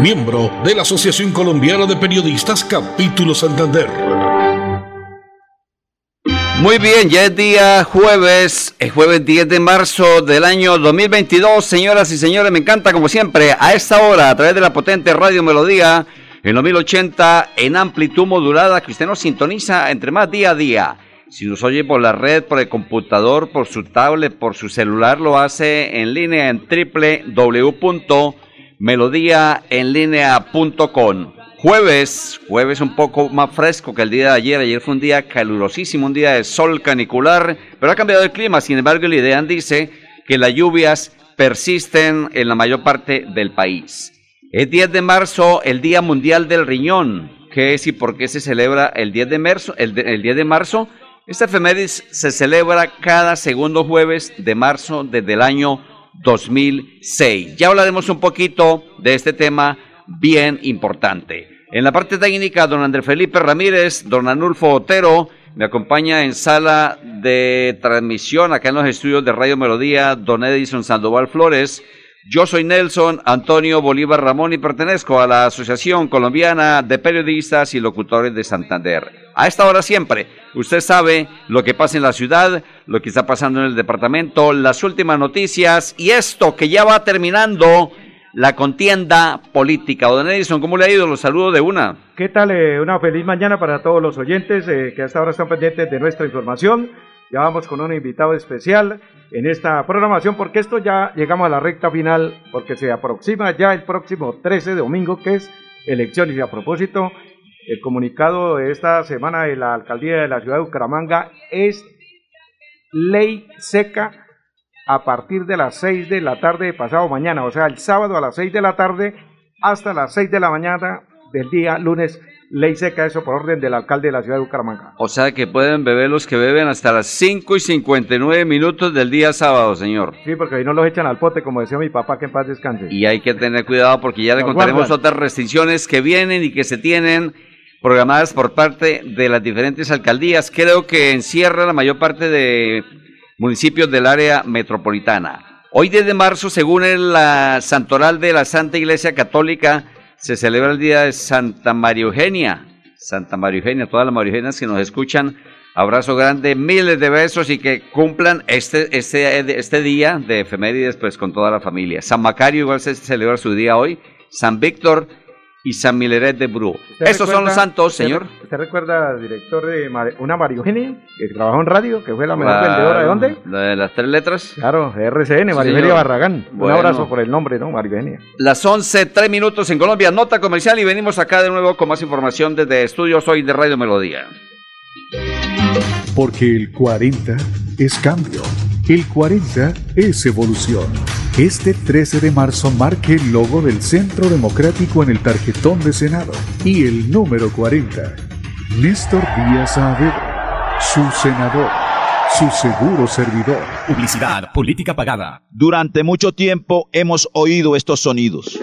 miembro de la Asociación Colombiana de Periodistas Capítulo Santander. Muy bien, ya es día jueves, el jueves 10 de marzo del año 2022. Señoras y señores, me encanta como siempre a esta hora a través de la potente Radio Melodía en 2080 en amplitud modulada que usted nos sintoniza entre más día a día. Si nos oye por la red, por el computador, por su tablet, por su celular, lo hace en línea en www.melodiaenlinea.com. Jueves, jueves un poco más fresco que el día de ayer. Ayer fue un día calurosísimo, un día de sol canicular, pero ha cambiado el clima. Sin embargo, el IDEAN dice que las lluvias persisten en la mayor parte del país. Es 10 de marzo, el Día Mundial del Riñón. ¿Qué es y por qué se celebra el 10 de marzo? El, el 10 de marzo, esta se celebra cada segundo jueves de marzo desde el año 2006. Ya hablaremos un poquito de este tema bien importante. En la parte técnica, don Andrés Felipe Ramírez, don Anulfo Otero, me acompaña en sala de transmisión acá en los estudios de Radio Melodía, don Edison Sandoval Flores. Yo soy Nelson Antonio Bolívar Ramón y pertenezco a la Asociación Colombiana de Periodistas y Locutores de Santander. A esta hora siempre, usted sabe lo que pasa en la ciudad, lo que está pasando en el departamento, las últimas noticias y esto que ya va terminando la contienda política. Don Edison, ¿cómo le ha ido? Los saludos de una. ¿Qué tal? Eh, una feliz mañana para todos los oyentes eh, que hasta ahora están pendientes de nuestra información. Ya vamos con un invitado especial en esta programación porque esto ya llegamos a la recta final porque se aproxima ya el próximo 13 de domingo que es elecciones y a propósito el comunicado de esta semana de la alcaldía de la ciudad de Bucaramanga es ley seca a partir de las 6 de la tarde de pasado mañana, o sea, el sábado a las 6 de la tarde hasta las 6 de la mañana del día lunes, ley seca, eso por orden del alcalde de la ciudad de Bucaramanga. O sea que pueden beber los que beben hasta las 5 y 59 minutos del día sábado, señor. Sí, porque ahí no los echan al pote, como decía mi papá, que en paz descanse. Y hay que tener cuidado porque ya le contaremos otras restricciones que vienen y que se tienen programadas por parte de las diferentes alcaldías. Creo que encierra la mayor parte de municipios del área metropolitana. Hoy desde marzo, según el la santoral de la Santa Iglesia Católica, se celebra el día de Santa María Eugenia. Santa María Eugenia, todas las María Eugenias que nos escuchan, abrazo grande, miles de besos y que cumplan este, este, este día de efemérides pues con toda la familia. San Macario igual se celebra su día hoy. San Víctor y San Mileret de Bru. Estos son los santos, señor. ¿Usted recuerda al director de una María Eugenia que trabajó en radio, que fue la mejor vendedora de dónde? La de las tres letras. Claro, RCN, María Eugenia Barragán. Un abrazo por el nombre, ¿no? María Eugenia. Las 11, tres minutos en Colombia, nota comercial y venimos acá de nuevo con más información desde estudios hoy de Radio Melodía. Porque el 40 es cambio, el 40 es evolución. Este 13 de marzo marque el logo del Centro Democrático en el tarjetón de Senado y el número 40. Néstor Díaz Saavedra, su senador, su seguro servidor. Publicidad, política pagada. Durante mucho tiempo hemos oído estos sonidos.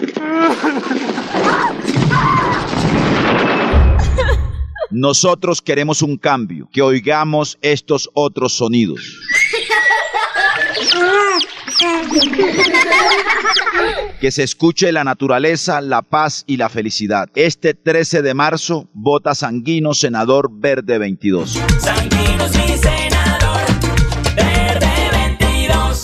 Nosotros queremos un cambio, que oigamos estos otros sonidos. Que se escuche la naturaleza, la paz y la felicidad. Este 13 de marzo, vota Sanguino, senador Verde 22. Sanguino, senador,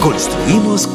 construimos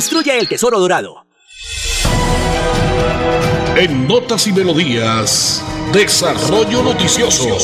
Construya el tesoro dorado. En Notas y Melodías, Desarrollo Noticioso.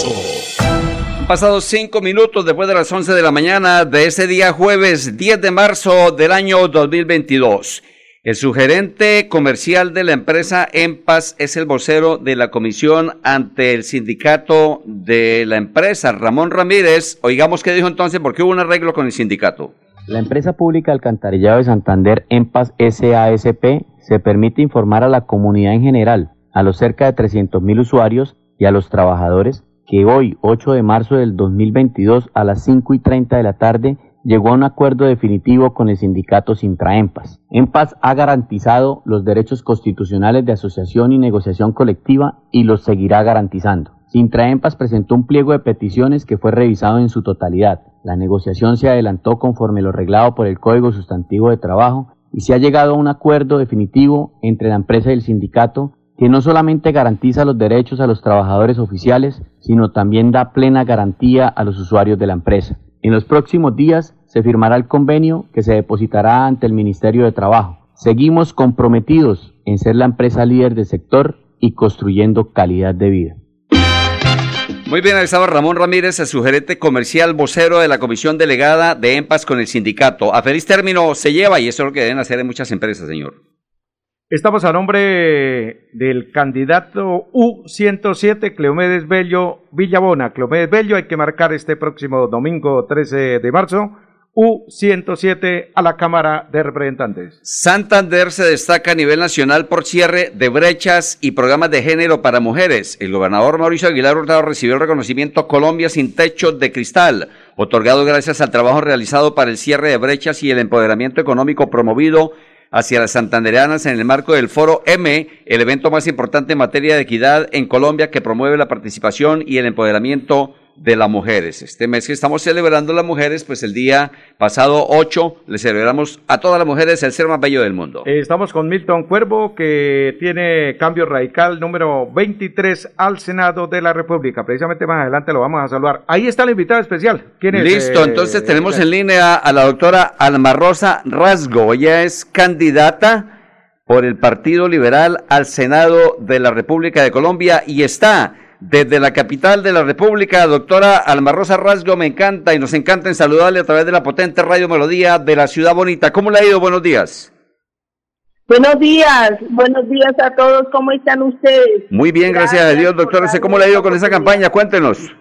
Pasados cinco minutos después de las 11 de la mañana de ese día jueves 10 de marzo del año 2022. El sugerente comercial de la empresa EMPAS es el vocero de la comisión ante el sindicato de la empresa, Ramón Ramírez. Oigamos qué dijo entonces, porque hubo un arreglo con el sindicato. La empresa pública Alcantarillado de Santander, EMPAS SASP, se permite informar a la comunidad en general, a los cerca de 300.000 usuarios y a los trabajadores que hoy, 8 de marzo del 2022, a las 5 y 30 de la tarde, llegó a un acuerdo definitivo con el sindicato Sintraempas. EMPAS ha garantizado los derechos constitucionales de asociación y negociación colectiva y los seguirá garantizando. Sintraempas presentó un pliego de peticiones que fue revisado en su totalidad. La negociación se adelantó conforme lo reglado por el Código Sustantivo de Trabajo y se ha llegado a un acuerdo definitivo entre la empresa y el sindicato que no solamente garantiza los derechos a los trabajadores oficiales, sino también da plena garantía a los usuarios de la empresa. En los próximos días se firmará el convenio que se depositará ante el Ministerio de Trabajo. Seguimos comprometidos en ser la empresa líder del sector y construyendo calidad de vida. Muy bien, ahí estaba Ramón Ramírez, el sugerente comercial vocero de la comisión delegada de EMPAS con el sindicato. A feliz término se lleva y eso es lo que deben hacer en muchas empresas, señor. Estamos a nombre del candidato U107, Cleomedes Bello Villabona. Cleomedes Bello hay que marcar este próximo domingo 13 de marzo. U107 a la Cámara de Representantes. Santander se destaca a nivel nacional por cierre de brechas y programas de género para mujeres. El gobernador Mauricio Aguilar Hurtado recibió el reconocimiento Colombia sin techo de cristal, otorgado gracias al trabajo realizado para el cierre de brechas y el empoderamiento económico promovido hacia las santandereanas en el marco del Foro M, el evento más importante en materia de equidad en Colombia que promueve la participación y el empoderamiento de las mujeres. Este mes que estamos celebrando las mujeres, pues el día pasado 8 le celebramos a todas las mujeres el ser más bello del mundo. Eh, estamos con Milton Cuervo, que tiene cambio radical número 23 al Senado de la República. Precisamente más adelante lo vamos a saludar. Ahí está la invitada especial. ¿Quién es? Listo, eh, entonces tenemos en línea a la doctora Alma Rosa Rasgo. Ella es candidata por el Partido Liberal al Senado de la República de Colombia y está desde la capital de la República, doctora Alma Rosa Rasgo, me encanta y nos encanta en saludarle a través de la potente Radio Melodía de la Ciudad Bonita. ¿Cómo le ha ido? Buenos días. Buenos días, buenos días a todos, ¿cómo están ustedes? Muy bien, gracias, a Dios, doctora. ¿Cómo le ha ido con esa campaña? Cuéntenos.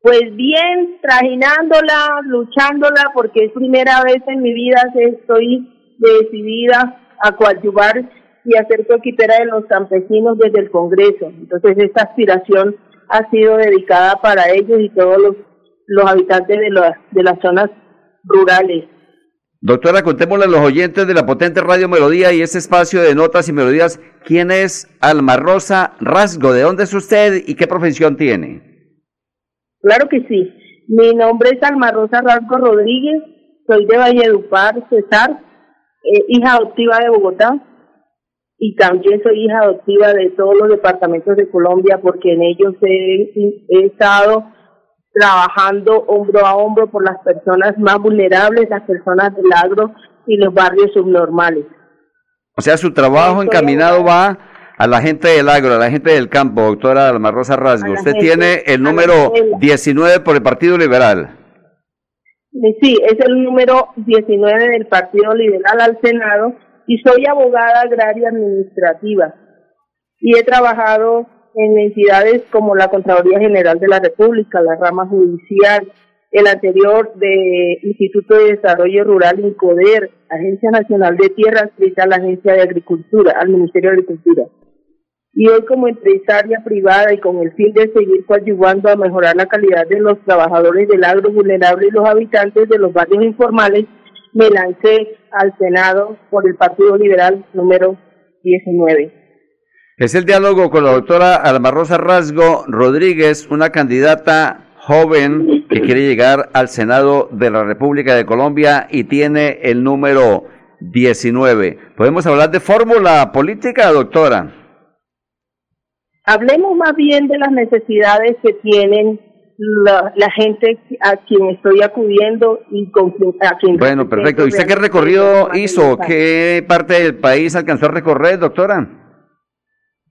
Pues bien, trajinándola, luchándola, porque es primera vez en mi vida que estoy decidida a coadyuvar y hacer coquitera de los campesinos desde el Congreso. Entonces esta aspiración ha sido dedicada para ellos y todos los, los habitantes de, de las zonas rurales. Doctora, contémosle a los oyentes de la potente Radio Melodía y este espacio de notas y melodías, ¿quién es Alma Rosa Rasgo? ¿De dónde es usted y qué profesión tiene? Claro que sí. Mi nombre es Alma Rosa Rasgo Rodríguez, soy de Valledupar, Cesar, eh, hija adoptiva de Bogotá, y también soy hija adoptiva de todos los departamentos de Colombia porque en ellos he, estado trabajando hombro a hombro por las personas más vulnerables, las personas del agro y los barrios subnormales. O sea, su trabajo encaminado va a la gente del agro, a la gente del campo, doctora Alma Rosa Rasgo. Usted tiene el número 19 por el Partido Liberal. Sí, es el número 19 del Partido Liberal al Senado y soy abogada agraria administrativa y he trabajado en entidades como la Contraloría General de la República, la rama judicial, el anterior de Instituto de Desarrollo Rural INCODER, Agencia Nacional de Tierras, a la Agencia de Agricultura, al Ministerio de Agricultura. Y hoy como empresaria privada y con el fin de seguir coadyuvando a mejorar la calidad de los trabajadores del agro vulnerable y los habitantes de los barrios informales, me lancé al Senado por el Partido Liberal número 19. Es el diálogo con la doctora Alma Rosa Rasgo Rodríguez, una candidata joven que quiere llegar al Senado de la República de Colombia y tiene el número 19. ¿Podemos hablar de fórmula política, doctora? Hablemos más bien de las necesidades que tienen la, gente a quien estoy acudiendo y con a quien... Bueno, perfecto. ¿Y usted qué recorrido hizo? ¿Qué parte del país alcanzó a recorrer, doctora?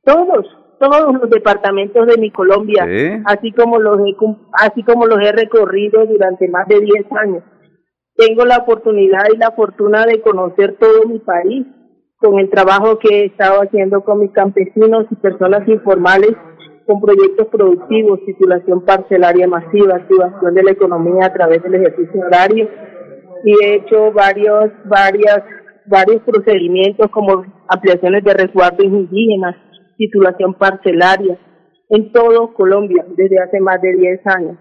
Todos, todos los departamentos de mi Colombia, así como los he, así como los he recorrido durante más de 10 años. Tengo la oportunidad y la fortuna de conocer todo mi país con el trabajo que he estado haciendo con mis campesinos y personas informales con proyectos productivos, titulación parcelaria masiva, activación de la economía a través del ejercicio horario y he hecho varios, varias, varios procedimientos como ampliaciones de resguardos indígenas, titulación parcelaria en todo Colombia desde hace más de 10 años.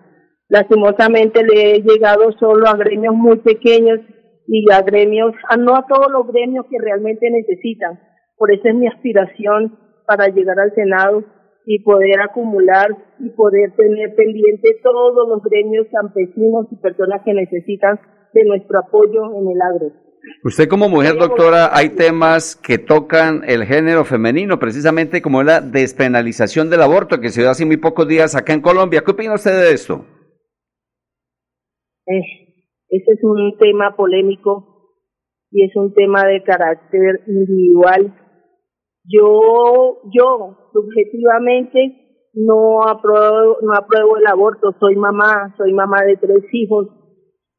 Lastimosamente le he llegado solo a gremios muy pequeños y a gremios, a no a todos los gremios que realmente necesitan. Por eso es mi aspiración para llegar al Senado y poder acumular y poder tener pendiente todos los gremios campesinos y personas que necesitan de nuestro apoyo en el agro. Usted como mujer, doctora, hay temas que tocan el género femenino, precisamente como la despenalización del aborto que se dio hace muy pocos días acá en Colombia. ¿Qué opina usted de esto? Eh, ese es un tema polémico y es un tema de carácter individual. Yo, yo subjetivamente no apruebo, no apruebo el aborto. Soy mamá, soy mamá de tres hijos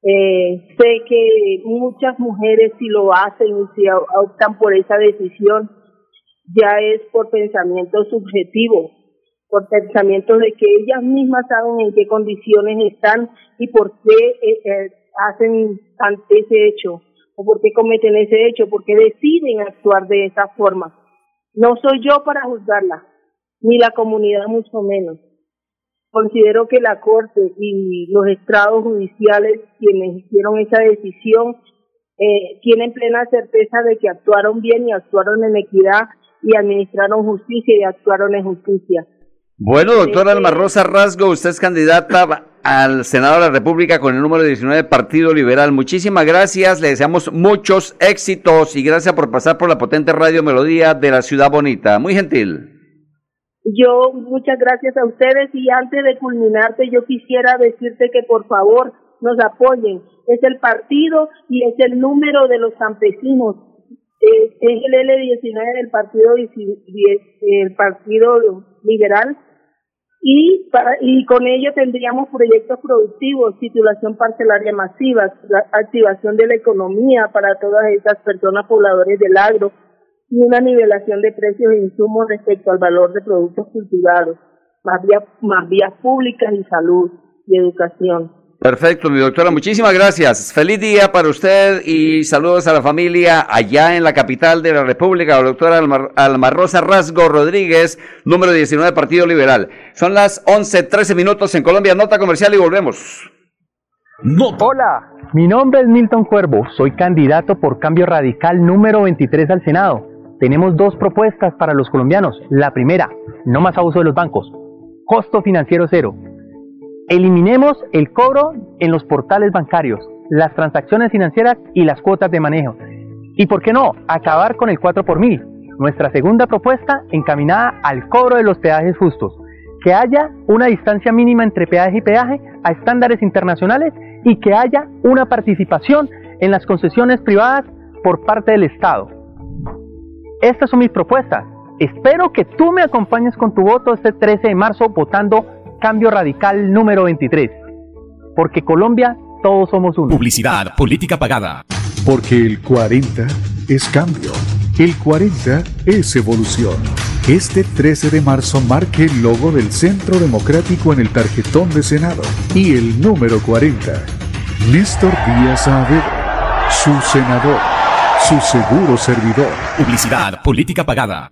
eh, sé que muchas mujeres si lo hacen y si optan por esa decisión, ya es por pensamiento subjetivo, por pensamiento de que ellas mismas saben en qué condiciones están y por qué eh, eh, hacen ese hecho o por qué cometen ese hecho, porque deciden actuar de esa forma. No soy yo para juzgarla, ni la comunidad mucho menos considero que la Corte y los estrados judiciales, quienes hicieron esa decisión, eh, tienen plena certeza de que actuaron bien y actuaron en equidad y administraron justicia y actuaron en justicia. Bueno, doctora Alma Rosa Rasgo, usted es candidata al Senado de la República con el número 19 Partido Liberal. Muchísimas gracias, le deseamos muchos éxitos y gracias por pasar por la potente radio Melodía de la Ciudad Bonita. Muy gentil. Yo muchas gracias a ustedes y antes de culminarte yo quisiera decirte que por favor nos apoyen. Es el partido y es el número de los campesinos. Es, el L19 del partido el partido liberal y para y con ello tendríamos proyectos productivos, titulación parcelaria masiva, activación de la economía para todas esas personas pobladores del agro, y una nivelación de precios e insumos respecto al valor de productos cultivados, más vías, más vías públicas y salud y educación. Perfecto, mi doctora, muchísimas gracias. Feliz día para usted y saludos a la familia allá en la capital de la República, la doctora Alma, Rosa Rasgo Rodríguez, número 19, Partido Liberal. Son las 11.13 minutos en Colombia, nota comercial y volvemos. Hola, mi nombre es Milton Cuervo, soy candidato por Cambio Radical número 23 al Senado tenemos dos propuestas para los colombianos. La primera, no más abuso de los bancos. Costo financiero cero. Eliminemos el cobro en los portales bancarios, las transacciones financieras y las cuotas de manejo. Y por qué no, acabar con el 4 por mil. Nuestra segunda propuesta encaminada al cobro de los peajes justos. Que haya una distancia mínima entre peaje y peaje a estándares internacionales y que haya una participación en las concesiones privadas por parte del Estado. Estas son mis propuestas. Espero que tú me acompañes con tu voto este 13 de marzo votando Cambio Radical número 23. Porque Colombia, todos somos uno. Publicidad, política pagada. Porque el 40 es cambio. El 40 es evolución. Este 13 de marzo marque el logo del Centro Democrático en el tarjetón de Senado y el número 40. Néstor Díaz Saavedra, su senador, su seguro servidor. Publicidad, política pagada.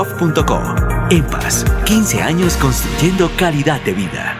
gov.co. En paz, 15 años construyendo calidad de vida.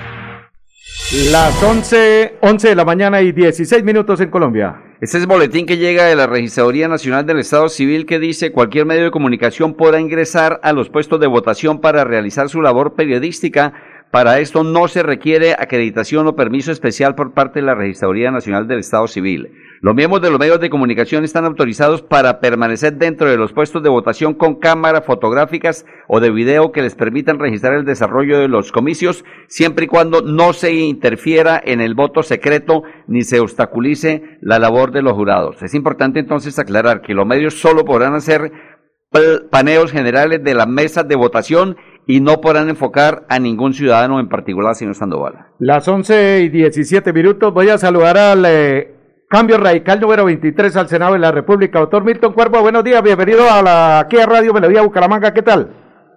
Las 11, 11 de la mañana y 16 minutos en Colombia. Este es el boletín que llega de la Registraduría Nacional del Estado Civil que dice cualquier medio de comunicación podrá ingresar a los puestos de votación para realizar su labor periodística para esto no se requiere acreditación o permiso especial por parte de la Registraduría Nacional del Estado Civil. Los miembros de los medios de comunicación están autorizados para permanecer dentro de los puestos de votación con cámaras fotográficas o de video que les permitan registrar el desarrollo de los comicios, siempre y cuando no se interfiera en el voto secreto ni se obstaculice la labor de los jurados. Es importante entonces aclarar que los medios solo podrán hacer paneos generales de las mesas de votación y no podrán enfocar a ningún ciudadano en particular, señor Sandoval. Las 11 y 17 minutos, voy a saludar al eh, cambio radical número 23 al Senado de la República. Doctor Milton Cuervo, buenos días, bienvenido a la aquí a Radio Melodía Bucaramanga, ¿qué tal?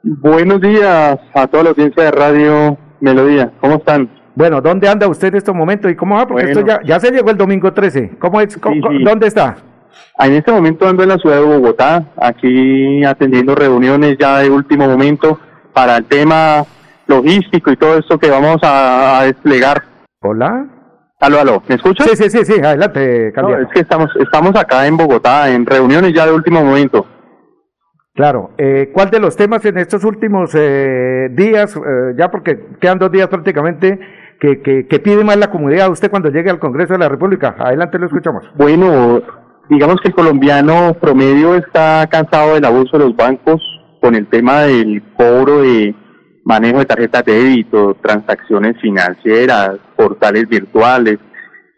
Buenos días a toda la audiencia de Radio Melodía, ¿cómo están? Bueno, ¿dónde anda usted en estos momentos y cómo va? Porque esto ya, ya se llegó el domingo 13. ¿Cómo es? ¿Dónde está? En este momento ando en la ciudad de Bogotá, aquí atendiendo reuniones ya de último momento para el tema logístico y todo esto que vamos a, desplegar. Hola. Aló, aló, ¿me escuchas? Sí, sí, sí, sí, adelante, no, es que estamos, estamos acá en Bogotá, en reuniones ya de último momento. Claro, eh, ¿cuál de los temas en estos últimos eh, días, eh, ya porque quedan dos días prácticamente, que, que, que, pide más la comunidad usted cuando llegue al Congreso de la República? Adelante, lo escuchamos. Bueno, digamos que el colombiano promedio está cansado del abuso de los bancos, con el tema del cobro de manejo de tarjetas de débito, transacciones financieras, portales virtuales.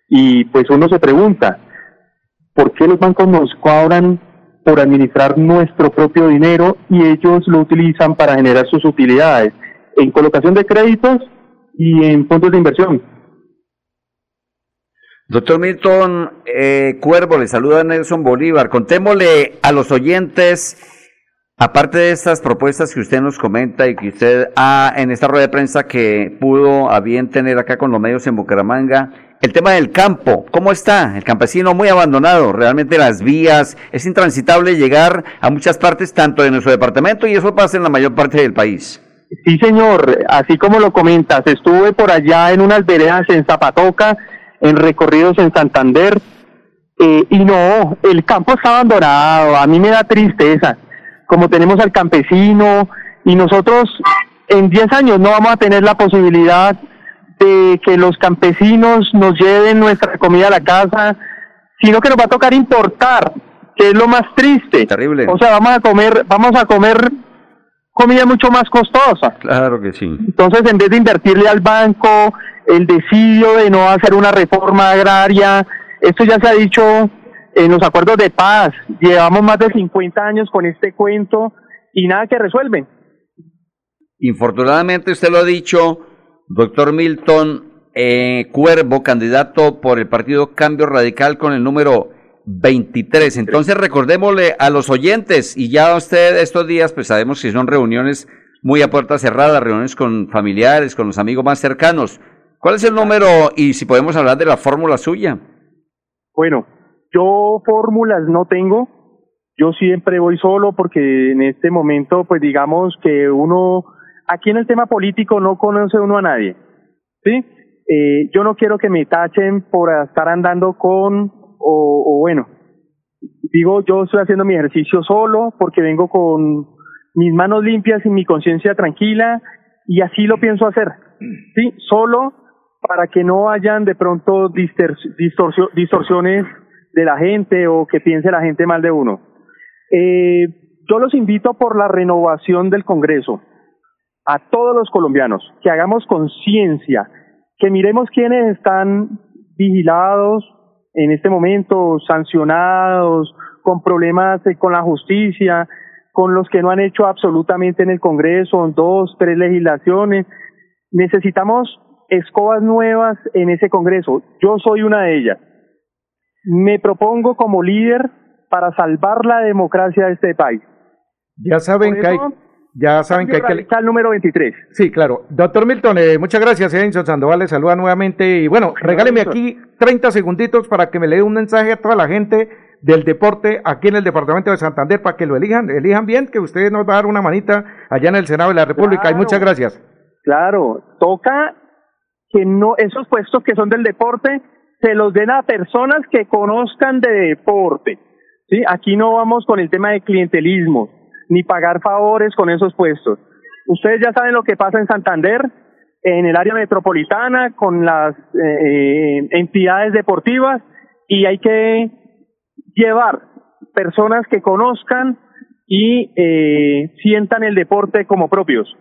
Y pues uno se pregunta, ¿por qué los bancos nos cobran por administrar nuestro propio dinero y ellos lo utilizan para generar sus utilidades en colocación de créditos y en fondos de inversión? Doctor Milton eh, Cuervo, le saluda Nelson Bolívar. Contémosle a los oyentes Aparte de estas propuestas que usted nos comenta y que usted ha en esta rueda de prensa que pudo a bien tener acá con los medios en Bucaramanga, el tema del campo, ¿cómo está? El campesino muy abandonado, realmente las vías, es intransitable llegar a muchas partes, tanto de nuestro departamento y eso pasa en la mayor parte del país. Sí, señor, así como lo comentas, estuve por allá en unas veredas en Zapatoca, en recorridos en Santander, eh, y no, el campo está abandonado, a mí me da tristeza como tenemos al campesino y nosotros en 10 años no vamos a tener la posibilidad de que los campesinos nos lleven nuestra comida a la casa, sino que nos va a tocar importar, que es lo más triste. Terrible. O sea, vamos a comer, vamos a comer comida mucho más costosa. Claro que sí. Entonces, en vez de invertirle al banco, el decidio de no hacer una reforma agraria, esto ya se ha dicho en los acuerdos de paz. Llevamos más de 50 años con este cuento y nada que resuelven. Infortunadamente, usted lo ha dicho, doctor Milton eh, Cuervo, candidato por el partido Cambio Radical con el número 23. Entonces recordémosle a los oyentes y ya usted estos días pues sabemos que son reuniones muy a puerta cerrada, reuniones con familiares, con los amigos más cercanos. ¿Cuál es el número y si podemos hablar de la fórmula suya? Bueno, yo fórmulas no tengo. Yo siempre voy solo porque en este momento, pues digamos que uno, aquí en el tema político no conoce uno a nadie. ¿Sí? Eh, yo no quiero que me tachen por estar andando con, o, o bueno, digo, yo estoy haciendo mi ejercicio solo porque vengo con mis manos limpias y mi conciencia tranquila y así lo pienso hacer. Sí, solo para que no hayan de pronto distorsiones de la gente o que piense la gente mal de uno. Eh, yo los invito por la renovación del Congreso a todos los colombianos que hagamos conciencia, que miremos quiénes están vigilados en este momento, sancionados, con problemas con la justicia, con los que no han hecho absolutamente en el Congreso, dos, tres legislaciones. Necesitamos escobas nuevas en ese Congreso. Yo soy una de ellas. Me propongo como líder para salvar la democracia de este país. Ya saben que hay, ya saben que hay que... el número 23. Sí, claro. Doctor Milton, eh, muchas gracias. Edinson Sandoval le saluda nuevamente. Y bueno, regáleme aquí 30 segunditos para que me le dé un mensaje a toda la gente del deporte aquí en el departamento de Santander para que lo elijan, elijan bien, que usted nos va a dar una manita allá en el Senado de la República. y muchas gracias. Claro, toca que no esos puestos que son del deporte se los den a personas que conozcan de deporte. ¿sí? Aquí no vamos con el tema de clientelismo, ni pagar favores con esos puestos. Ustedes ya saben lo que pasa en Santander, en el área metropolitana, con las eh, eh, entidades deportivas, y hay que llevar personas que conozcan y eh, sientan el deporte como propios.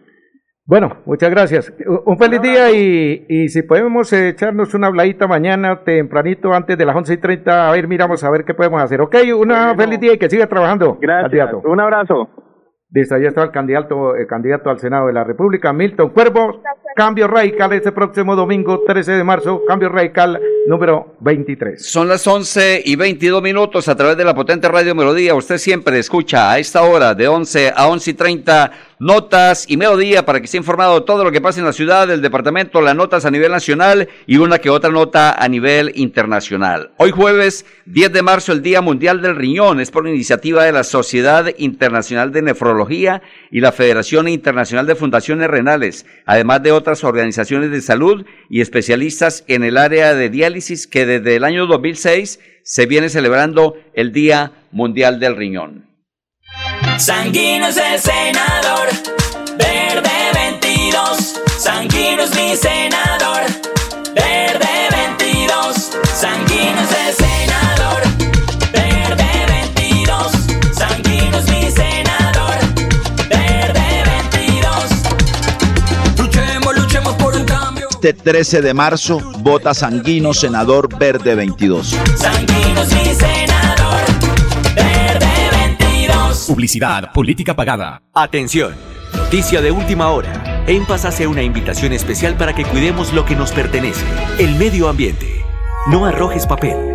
Bueno, muchas gracias. Un feliz día y, y si podemos echarnos una habladita mañana tempranito antes de las once y treinta, a ver, miramos a ver qué podemos hacer. Ok, una feliz día y que siga trabajando. Gracias. Un abrazo. Listo, ahí está el candidato, el candidato al Senado de la República, Milton Cuervo. Cambio radical este próximo domingo, 13 de marzo. Cambio radical número 23. Son las 11 y 22 minutos a través de la potente radio Melodía. Usted siempre escucha a esta hora de 11 a 11 y 30 notas y melodía para que esté informado todo lo que pasa en la ciudad, del departamento, las notas a nivel nacional y una que otra nota a nivel internacional. Hoy jueves 10 de marzo, el Día Mundial del Riñón, es por iniciativa de la Sociedad Internacional de Nefrología y la Federación Internacional de Fundaciones Renales, además de otras organizaciones de salud y especialistas en el área de diálisis que desde el año 2006 se viene celebrando el Día Mundial del Riñón. Sanguino es el senador, verde 22. Sanguino es mi senador, Este 13 de marzo, vota Sanguino, senador verde 22. Sanguino mi senador, verde 22. Publicidad, política pagada. Atención, noticia de última hora. En Paz hace una invitación especial para que cuidemos lo que nos pertenece, el medio ambiente. No arrojes papel,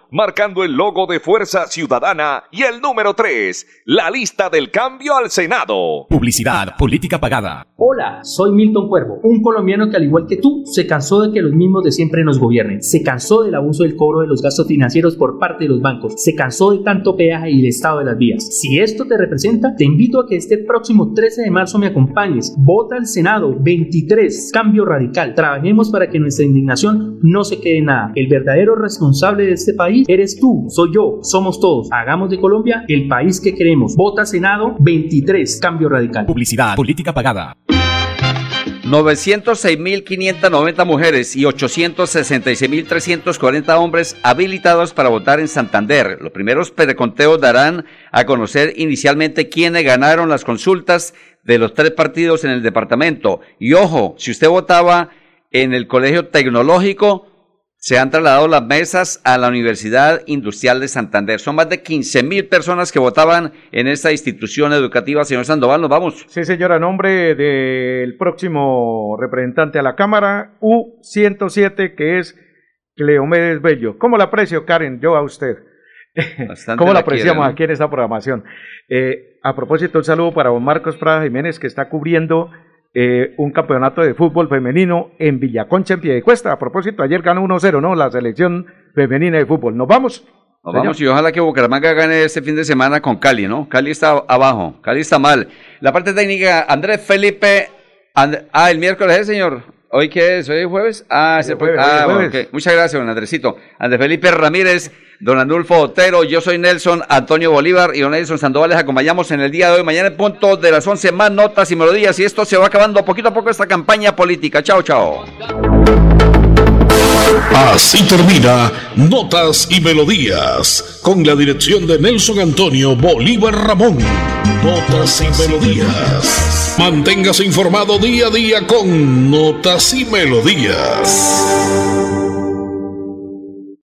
marcando el logo de Fuerza Ciudadana y el número 3, la lista del cambio al Senado. Publicidad, política pagada. Hola, soy Milton Cuervo, un colombiano que al igual que tú se cansó de que los mismos de siempre nos gobiernen, se cansó del abuso del cobro de los gastos financieros por parte de los bancos, se cansó de tanto peaje y el estado de las vías. Si esto te representa, te invito a que este próximo 13 de marzo me acompañes. Vota al Senado 23, cambio radical. Trabajemos para que nuestra indignación no se quede en nada. El verdadero responsable de este país eres tú, soy yo, somos todos. Hagamos de Colombia el país que queremos. Vota Senado 23, cambio radical. Publicidad, política pagada. 906.590 mujeres y 866.340 hombres habilitados para votar en Santander. Los primeros preconteos darán a conocer inicialmente quiénes ganaron las consultas de los tres partidos en el departamento. Y ojo, si usted votaba en el colegio tecnológico, se han trasladado las mesas a la Universidad Industrial de Santander. Son más de 15 mil personas que votaban en esta institución educativa. Señor Sandoval, nos vamos. Sí, señora, nombre del próximo representante a la Cámara, U107, que es Cleomedes Bello. ¿Cómo la aprecio, Karen? Yo a usted. Bastante ¿Cómo la quiere, apreciamos ¿no? aquí en esta programación? Eh, a propósito, un saludo para don Marcos Prada Jiménez, que está cubriendo eh, un campeonato de fútbol femenino en Villaconcha, en Piedecuesta. A propósito, ayer ganó 1-0, ¿no? La selección femenina de fútbol. ¿Nos vamos? Nos vamos y ojalá que Bucaramanga gane este fin de semana con Cali, ¿no? Cali está abajo, Cali está mal. La parte técnica, Andrés Felipe. And- ah, el miércoles, ¿eh, señor. ¿Hoy qué es? ¿Hoy es jueves? Ah, ese jueves, ah, es bueno. Muchas gracias, don Andresito. Andrés Felipe Ramírez, don Anulfo Otero, yo soy Nelson Antonio Bolívar y don Nelson Sandoval. Les acompañamos en el día de hoy. Mañana en punto de las 11 más notas y melodías. Y esto se va acabando poquito a poco esta campaña política. Chao, chao. Así termina Notas y Melodías, con la dirección de Nelson Antonio Bolívar Ramón. Notas y Melodías. Manténgase informado día a día con Notas y Melodías.